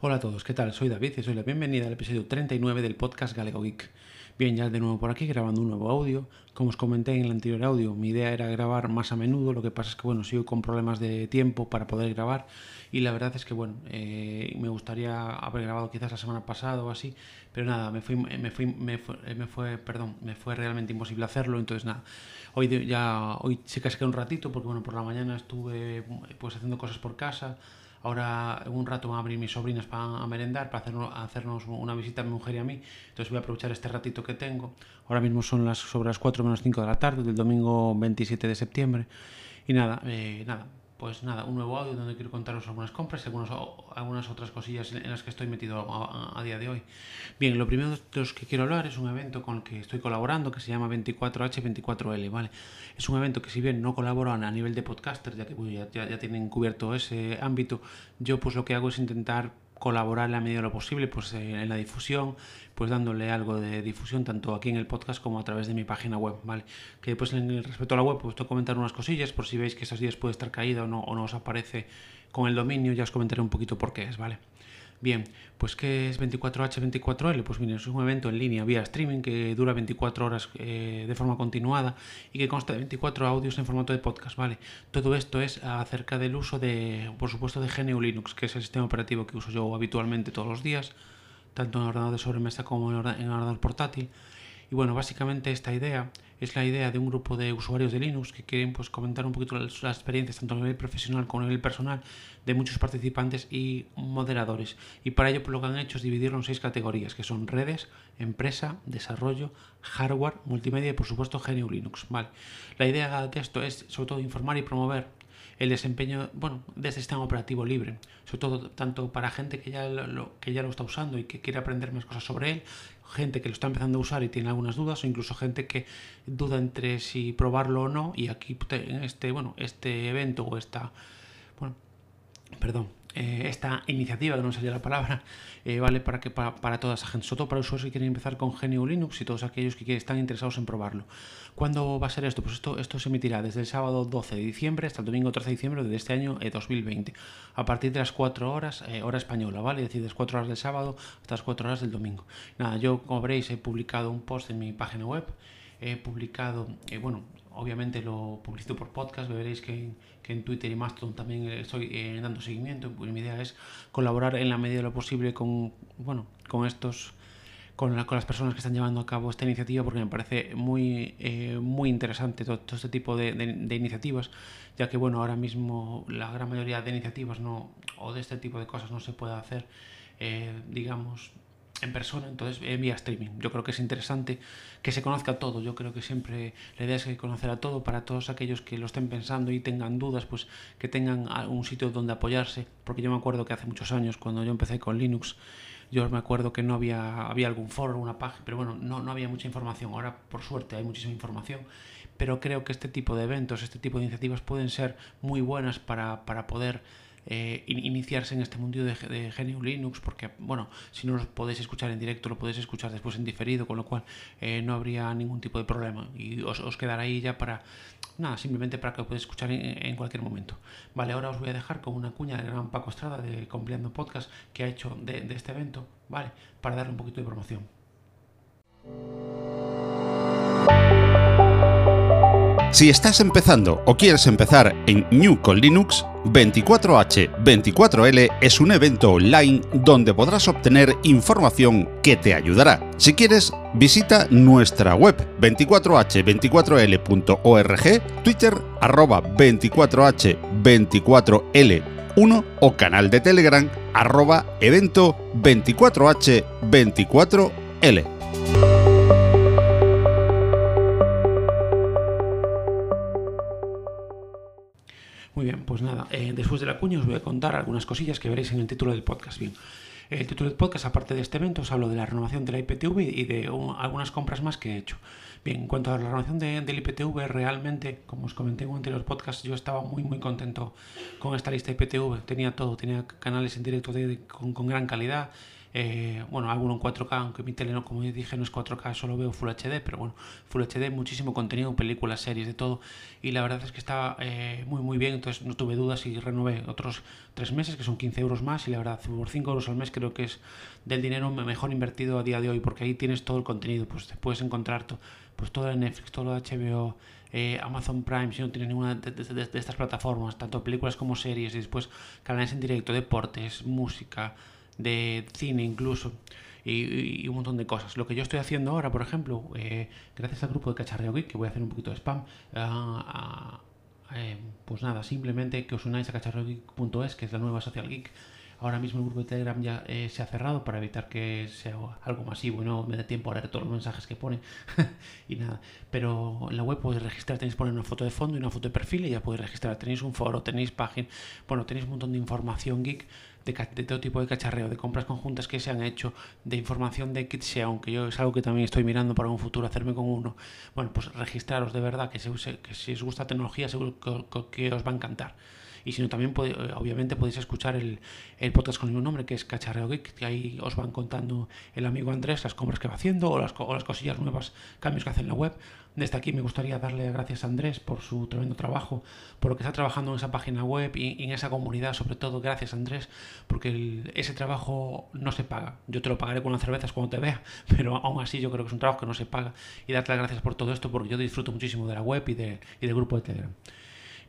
Hola a todos, ¿qué tal? Soy David y soy la bienvenida al episodio 39 del podcast Galego Geek. Bien, ya de nuevo por aquí grabando un nuevo audio. Como os comenté en el anterior audio, mi idea era grabar más a menudo, lo que pasa es que bueno, sigo con problemas de tiempo para poder grabar y la verdad es que bueno, eh, me gustaría haber grabado quizás la semana pasada o así, pero nada, me fui, me fue, me fue, perdón, me fue realmente imposible hacerlo, entonces nada, hoy ya, hoy se quedó un ratito porque bueno, por la mañana estuve pues haciendo cosas por casa, Ahora un rato van a abrir mis sobrinas para merendar, para hacernos, hacernos una visita a mi mujer y a mí. Entonces voy a aprovechar este ratito que tengo. Ahora mismo son las sobre las 4 menos 5 de la tarde del domingo 27 de septiembre. Y nada, eh, nada, pues nada, un nuevo audio donde quiero contaros algunas compras y algunas, algunas otras cosillas en las que estoy metido a, día de hoy. Bien, lo primero de los que quiero hablar es un evento con el que estoy colaborando que se llama 24H24L, ¿vale? Es un evento que si bien no colaboro a nivel de podcaster, ya que ya, ya tienen cubierto ese ámbito, yo pues lo que hago es intentar colaborar la medida de lo posible pues, eh, en la difusión, pues dándole algo de difusión tanto aquí en el podcast como a través de mi página web, ¿vale? Que pues en el respecto a la web, pues tengo que comentar unas cosillas por si veis que esos días puede estar caída o no, o no os aparece con el dominio, ya os comentaré un poquito por qué es, ¿vale? Bien, pues ¿qué es 24H24L? Pues mira, es un evento en línea vía streaming que dura 24 horas eh, de forma continuada y que consta de 24 audios en formato de podcast, ¿vale? Todo esto es acerca del uso de, por supuesto, de GNU Linux, que es el sistema operativo que uso yo habitualmente todos los días, tanto en ordenador de sobremesa como en ordenador portátil. Y bueno, básicamente esta idea es la idea de un grupo de usuarios de Linux que quieren pues, comentar un poquito las, experiencias, tanto a nivel profesional como a nivel personal, de muchos participantes y moderadores. Y para ello pues, lo que han hecho es dividirlo en seis categorías, que son redes, empresa, desarrollo, hardware, multimedia y por supuesto GNU Linux. Vale. La idea de esto es sobre todo informar y promover el desempeño bueno, este sistema operativo libre, sobre todo tanto para gente que ya lo, que ya lo está usando y que quiere aprender más cosas sobre él, gente que lo está empezando a usar y tiene algunas dudas, o incluso gente que duda entre si probarlo o no, y aquí en este, bueno, este evento o esta, bueno, perdón, eh, esta iniciativa, que no sé la palabra, eh, vale para, que, para, toda esa gente, sobre todo para usuarios que quieren empezar con GNU Linux y todos aquellos que están interesados en probarlo. ¿Cuándo va a ser esto? Pues esto, esto se emitirá desde el sábado 12 de diciembre hasta el domingo 13 de diciembre de este año 2020, eh, a partir de las 4 horas, hora española, ¿vale? Es decir, de las 4 horas del sábado hasta las 4 horas del domingo. Nada, yo, como veréis, he publicado un post en mi página web, he publicado, bueno, obviamente lo publicito por podcast, veréis que, en Twitter y Mastodon también estoy eh, dando seguimiento. Pues mi idea es colaborar en la medida de lo posible con, bueno, con estos con, las personas que están llevando a cabo esta iniciativa porque me parece muy, eh, muy interesante todo, este tipo de, iniciativas, ya que bueno, ahora mismo la gran mayoría de iniciativas no, o de este tipo de cosas no se puede hacer, eh, digamos, en persona, entonces en vía streaming. Yo creo que es interesante que se conozca todo. Yo creo que siempre la idea es que conocer a todo para todos aquellos que lo estén pensando y tengan dudas, pues que tengan un sitio donde apoyarse. Porque yo me acuerdo que hace muchos años, cuando yo empecé con Linux, yo me acuerdo que no había, había algún foro, alguna página, pero bueno, no, no había mucha información. Ahora, por suerte, hay muchísima información. Pero creo que este tipo de eventos, este tipo de iniciativas pueden ser muy buenas para, para poder eh, iniciarse en este mundo de, de, Linux, porque, bueno, si no lo podéis escuchar en directo, lo podéis escuchar después en diferido, con lo cual eh, no habría ningún tipo de problema y os, os, quedará ahí ya para, nada, simplemente para que lo podáis escuchar en, cualquier momento. Vale, ahora os voy a dejar con una cuña del gran Paco Estrada de Compleando Podcast que ha hecho de, de este evento, ¿vale? Para darle un poquito de promoción. Si estás empezando o quieres empezar en New con Linux, 24H24L es un evento online donde podrás obtener información que te ayudará. Si quieres, visita nuestra web 24h24l.org, Twitter arroba 24h24l1 o canal de Telegram arroba evento 24h24l. Muy bien, pues nada, eh, después de la cuña os voy a contar algunas cosillas que veréis en el título del podcast. Bien, el título del podcast, aparte de este evento, os hablo de la renovación de la IPTV y de algunas compras más que he hecho. Bien, en cuanto a la renovación de, del IPTV, realmente, como os comenté en un anterior podcast, yo estaba muy, muy contento con esta lista IPTV. Tenía todo, tenía canales en directo con, gran calidad, Eh, bueno, alguno en 4K, aunque mi tele, no, como dije, no es 4K, solo veo Full HD, pero bueno, Full HD, muchísimo contenido, películas, series, de todo. Y la verdad es que estaba eh, muy, muy bien, entonces no tuve dudas y renové otros tres meses, que son 15 euros más. Y la verdad, por 5 euros al mes creo que es del dinero mejor invertido a día de hoy, porque ahí tienes todo el contenido, pues te puedes encontrar todo, pues todo de Netflix, todo de HBO. Eh, Amazon Prime, si no tienes ninguna de, estas plataformas, tanto películas como series, y después canales en directo, deportes, música, de cine incluso. Y, un montón de cosas. Lo que yo estoy haciendo ahora, por ejemplo, eh, gracias al grupo de Cacharreo Geek, que voy a hacer un poquito de spam, eh, pues nada, simplemente que os unáis a cacharreogeek.es, que es la nueva social geek, Ahora mismo el grupo de Telegram ya eh, se ha cerrado para evitar que sea algo masivo y no me dé tiempo a leer todos los mensajes que pone y nada. Pero en la web podéis registrar, tenéis poner una foto de fondo y una foto de perfil y ya podéis registrar. Tenéis un foro, tenéis página, bueno, tenéis un montón de información geek de, todo tipo de cacharreo, de compras conjuntas que se han hecho, de información de kit aunque yo es algo que también estoy mirando para un futuro hacerme con uno. Bueno, pues registraros de verdad, que, se que si os gusta tecnología seguro que os va a encantar. Y si no, también eh, obviamente podéis escuchar el, podcast con el mismo nombre, que es Cacharreo Geek, que ahí os van contando el amigo Andrés las compras que va haciendo o las, cosillas nuevas, cambios que hace en la web. Desde aquí me gustaría darle gracias a Andrés por su tremendo trabajo, por lo que está trabajando en esa página web y, en esa comunidad, sobre todo gracias Andrés, porque ese trabajo no se paga. Yo te lo pagaré con las cervezas cuando te vea, pero aún así yo creo que es un trabajo que no se paga y darte las gracias por todo esto porque yo disfruto muchísimo de la web y del grupo de Telegram.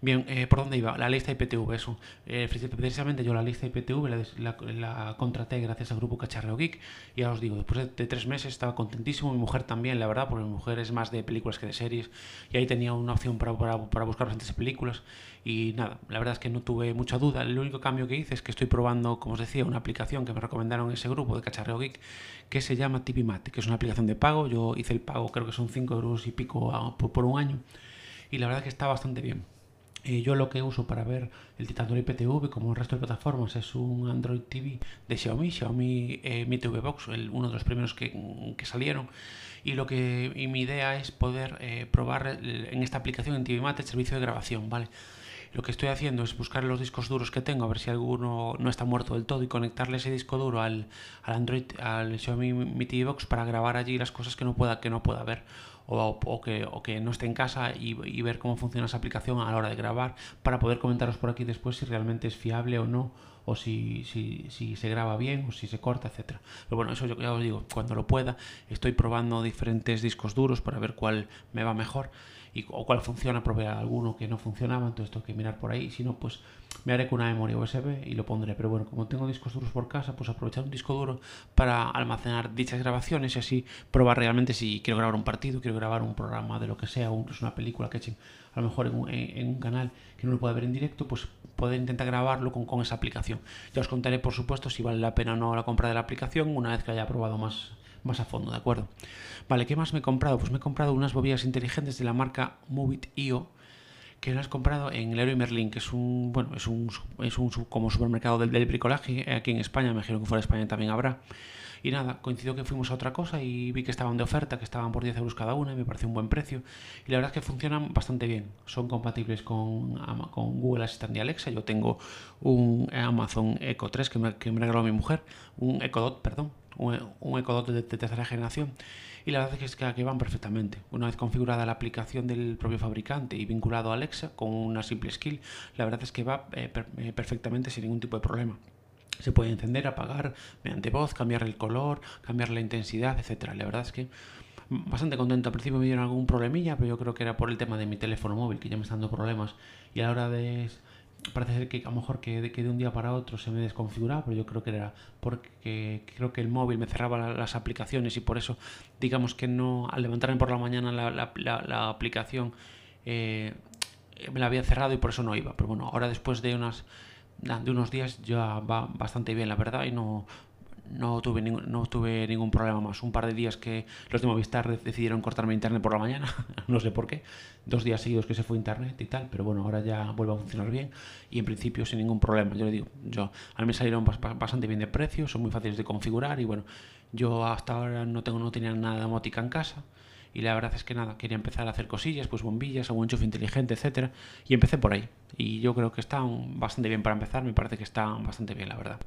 Bien, eh, ¿por dónde iba? La lista IPTV, eso. Eh, precisamente yo la lista IPTV la, contraté gracias al grupo Cacharreo Geek. Y ya os digo, después de, tres meses estaba contentísimo. Mi mujer también, la verdad, porque mi mujer es más de películas que de series. Y ahí tenía una opción para, para, para buscar bastantes películas. Y nada, la verdad es que no tuve mucha duda. El único cambio que hice es que estoy probando, como os decía, una aplicación que me recomendaron en ese grupo de Cacharreo Geek que se llama TipiMat, que es una aplicación de pago. Yo hice el pago, creo que son 5 euros y pico por, por un año. Y la verdad es que está bastante bien yo lo que uso para ver el Titanic IPTV, como el resto de plataformas, es un Android TV de Xiaomi, Xiaomi eh, Mi TV Box, el, uno de los primeros que, que salieron. Y lo que y mi idea es poder eh, probar en esta aplicación en TV Mate el servicio de grabación, ¿vale? Lo que estoy haciendo es buscar los discos duros que tengo, a ver si alguno no está muerto del todo y conectarle ese disco duro al, al Android, al Xiaomi Mi TV Box para grabar allí las cosas que no pueda, que no pueda ver o, que, o que no esté en casa y, ver cómo funciona esa aplicación a la hora de grabar para poder comentaros por aquí después si realmente es fiable o no o si, si, si se graba bien o si se corta, etcétera. Pero bueno, eso yo ya os digo, cuando lo pueda, estoy probando diferentes discos duros para ver cuál me va mejor y, o cuál funciona, probé alguno que no funcionaba, entonces tengo que mirar por ahí, si no, pues me haré con una memoria USB y lo pondré. Pero bueno, como tengo discos duros por casa, pues aprovechar un disco duro para almacenar dichas grabaciones y así probar realmente si quiero grabar un partido, quiero grabar un programa de lo que sea, o una película que echen a lo mejor en un, en un, canal que no lo pueda ver en directo, pues poder intentar grabarlo con, con esa aplicación. Ya os contaré, por supuesto, si vale la pena o no la compra de la aplicación una vez que haya probado más, más a fondo, ¿de acuerdo? Vale, ¿qué más me he comprado? Pues me he comprado unas bobillas inteligentes de la marca Movit.io que las he comprado en Leroy Merlin, que es un, bueno, es un, es un como supermercado del, del bricolaje aquí en España, me imagino que fuera de España también habrá. Y nada, coincidió que fuimos a otra cosa y vi que estaban de oferta, que estaban por 10 euros cada una y me pareció un buen precio. Y la verdad es que funcionan bastante bien. Son compatibles con, con Google Assistant y Alexa. Yo tengo un Amazon Echo 3 que me, que me regaló mi mujer, un Echo Dot, perdón, un, Echo Dot de, de tercera generación y la verdad es que, que van perfectamente. Una vez configurada la aplicación del propio fabricante y vinculado a Alexa con una simple skill, la verdad es que va eh, eh, perfectamente sin ningún tipo de problema. Se puede encender, apagar mediante voz, cambiar el color, cambiar la intensidad, etcétera. La verdad es que bastante contento. Al principio me dieron algún problemilla, pero yo creo que era por el tema de mi teléfono móvil, que ya me está dando problemas. Y a la hora de parece ser que a lo mejor que de, que de un día para otro se me desconfiguraba, pero yo creo que era porque creo que el móvil me cerraba las aplicaciones y por eso, digamos que no, al levantarme por la mañana la, aplicación eh, me la había cerrado y por eso no iba. Pero bueno, ahora después de unas de unos días ya va bastante bien, la verdad, y no, no tuve, no tuve ningún problema más. Un par de días que los de Movistar decidieron cortarme internet por la mañana, no sé por qué. Dos días seguidos que se fue internet y tal, pero bueno, ahora ya vuelve a funcionar bien y en principio sin ningún problema. Yo le digo, yo, a mí me salieron bastante bien de precio, son muy fáciles de configurar y bueno, yo hasta ahora no tengo no tenía nada de domótica en casa y la verdad es que nada, quería empezar a hacer cosillas, pues bombillas, algún enchufe inteligente, etcétera, y empecé por ahí. Y yo creo que están bastante bien para empezar, me parece que están bastante bien, la verdad.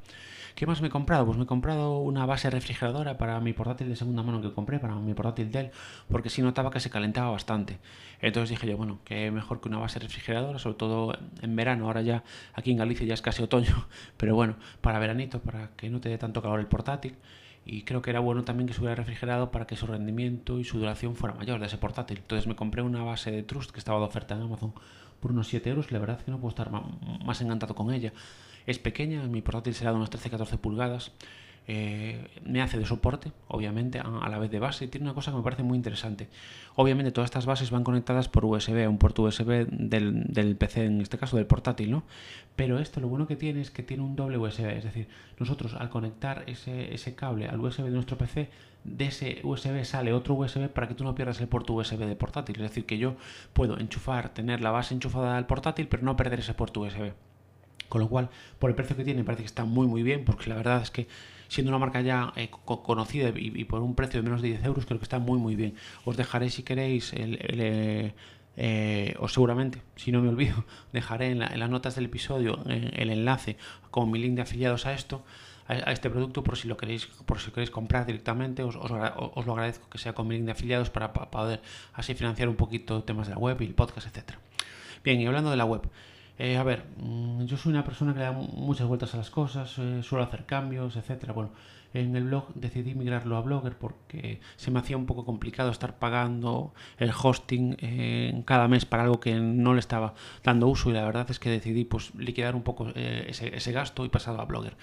¿Qué más me he comprado? Pues me he comprado una base refrigeradora para mi portátil de segunda mano que compré, para mi portátil Dell, porque sí notaba que se calentaba bastante. Entonces dije yo, bueno, que mejor que una base refrigeradora, sobre todo en verano, ahora ya aquí en Galicia ya es casi otoño, pero bueno, para veranito, para que no te dé tanto calor el portátil y creo que era bueno también que estuviera refrigerado para que su rendimiento y su duración fuera mayor de ese portátil. Entonces me compré una base de Trust que estaba de oferta en Amazon por unos 7 euros. La verdad es que no puedo estar más encantado con ella. Es pequeña, mi portátil será de unas 13-14 pulgadas eh, me hace de soporte, obviamente, a, la vez de base. Tiene una cosa que me parece muy interesante. Obviamente todas estas bases van conectadas por USB, un puerto USB del, PC, en este caso del portátil, ¿no? Pero esto lo bueno que tiene es que tiene un doble USB, es decir, nosotros al conectar ese, ese cable al USB de nuestro PC, de ese USB sale otro USB para que tú no pierdas el puerto USB del portátil. Es decir, que yo puedo enchufar, tener la base enchufada al portátil, pero no perder ese puerto USB. Con lo cual, por el precio que tiene, parece que está muy muy bien, porque la verdad es que siendo una marca ya eh, conocida y, por un precio de menos de 10 euros, creo que está muy muy bien. Os dejaré si queréis el, eh, eh, o seguramente, si no me olvido, dejaré en, las notas del episodio el enlace con mi link de afiliados a esto, a, este producto, por si lo queréis, por si queréis comprar directamente, os, lo agradezco que sea con mi link de afiliados para, poder así financiar un poquito temas de la web y el podcast, etcétera. Bien, y hablando de la web, eh, a ver, mm, yo soy una persona que da muchas vueltas a las cosas, eh, suelo hacer cambios, etcétera. Bueno, en el blog decidí migrarlo a Blogger porque se me hacía un poco complicado estar pagando el hosting eh, cada mes para algo que no le estaba dando uso y la verdad es que decidí pues liquidar un poco ese, ese, gasto y pasarlo a Blogger.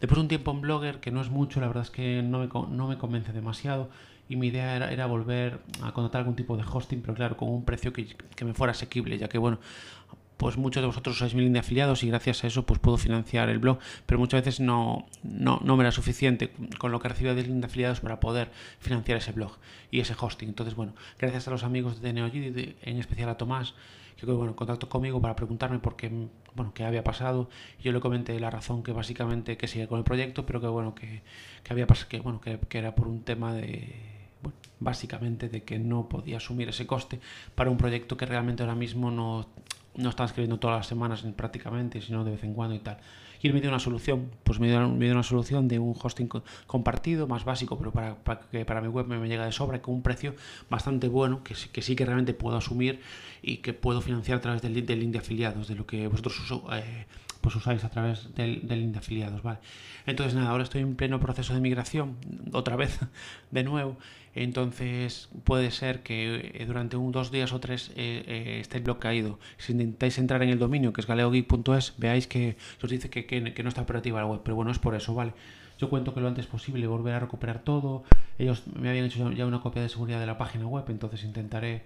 Después de un tiempo en Blogger, que no es mucho, la verdad es que no me, no me convence demasiado y mi idea era, era, volver a contratar algún tipo de hosting, pero claro, con un precio que, que, me fuera asequible, ya que bueno, pues muchos de vosotros sois mi línea de afiliados y gracias a eso pues puedo financiar el blog, pero muchas veces no, no, no me era suficiente con lo que recibía de línea de afiliados para poder financiar ese blog y ese hosting. Entonces, bueno, gracias a los amigos de NeoGid, en especial a Tomás, que bueno, contactó conmigo para preguntarme por qué, bueno, qué había pasado. Yo le comenté la razón que básicamente que sigue con el proyecto, pero que bueno, que, que había pasado, que bueno, que, que era por un tema de bueno, básicamente de que no podía asumir ese coste para un proyecto que realmente ahora mismo no, no estaba escribiendo todas las semanas prácticamente, sino de vez en cuando y tal. Y él me dio una solución, pues me dio, una solución de un hosting compartido, más básico, pero para, que para mi web me, llega de sobra, con un precio bastante bueno, que, que sí que realmente puedo asumir y que puedo financiar a través del, del link de afiliados, de lo que vosotros eh, pues usáis a través del, del link de afiliados, ¿vale? Entonces nada, ahora estoy en pleno proceso de migración, otra vez, de nuevo, entonces puede ser que eh, durante un, dos días o tres eh, eh, esté bloqueado. Si intentáis entrar en el dominio, que es galeogeek.es, veáis que os dice que, que, no está operativa la web, pero bueno, es por eso, ¿vale? Yo cuento que lo antes posible volver a recuperar todo. Ellos me habían hecho ya una copia de seguridad de la página web, entonces intentaré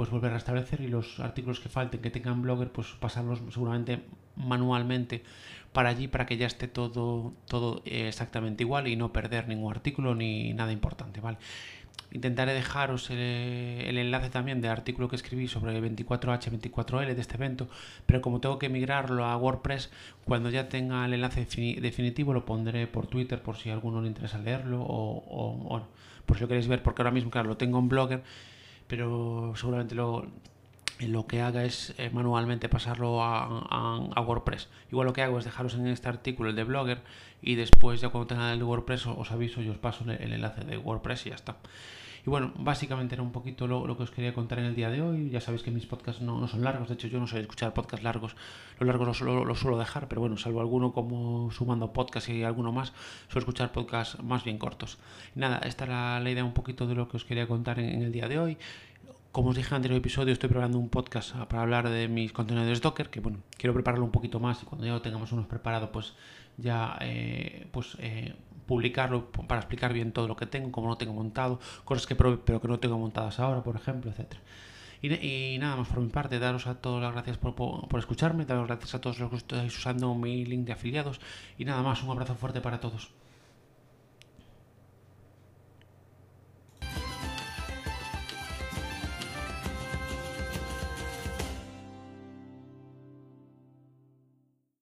pues volver a restablecer y los artículos que falten que tengan blogger pues pasarlos seguramente manualmente para allí para que ya esté todo todo exactamente igual y no perder ningún artículo ni nada importante vale Intentaré dejaros el, enlace también del artículo que escribí sobre el 24H24L de este evento, pero como tengo que migrarlo a WordPress, cuando ya tenga el enlace definitivo lo pondré por Twitter por si a alguno le interesa leerlo o, por si lo queréis ver, porque ahora mismo, claro, lo tengo en Blogger, pero seguramente lo, lo que haga es eh, manualmente pasarlo a, WordPress. Igual lo que hago es dejaros en este artículo el de Blogger y después ya cuando tenga el de WordPress os, aviso y os paso el enlace de WordPress y ya está. Y bueno, básicamente era un poquito lo, que os quería contar en el día de hoy. Ya sabéis que mis podcasts no, son largos, de hecho yo no sé escuchar podcasts largos. Los largos los, suelo dejar, pero bueno, salvo alguno como sumando podcast y alguno más, suelo escuchar podcasts más bien cortos. Nada, esta era la idea un poquito de lo que os quería contar en, el día de hoy. Como os dije en el anterior episodio, estoy preparando un podcast para hablar de mis contenedores Docker, que bueno, quiero prepararlo un poquito más y cuando ya lo tengamos unos preparados, pues ya eh, pues eh, publicarlo para explicar bien todo lo que tengo, como no tengo montado, cosas que pero que no tengo montadas ahora, por ejemplo, etcétera. Y, nada más por mi parte, daros a todos las gracias por, por, escucharme, daros gracias a todos los que estáis usando mi link de afiliados y nada más, un abrazo fuerte para todos.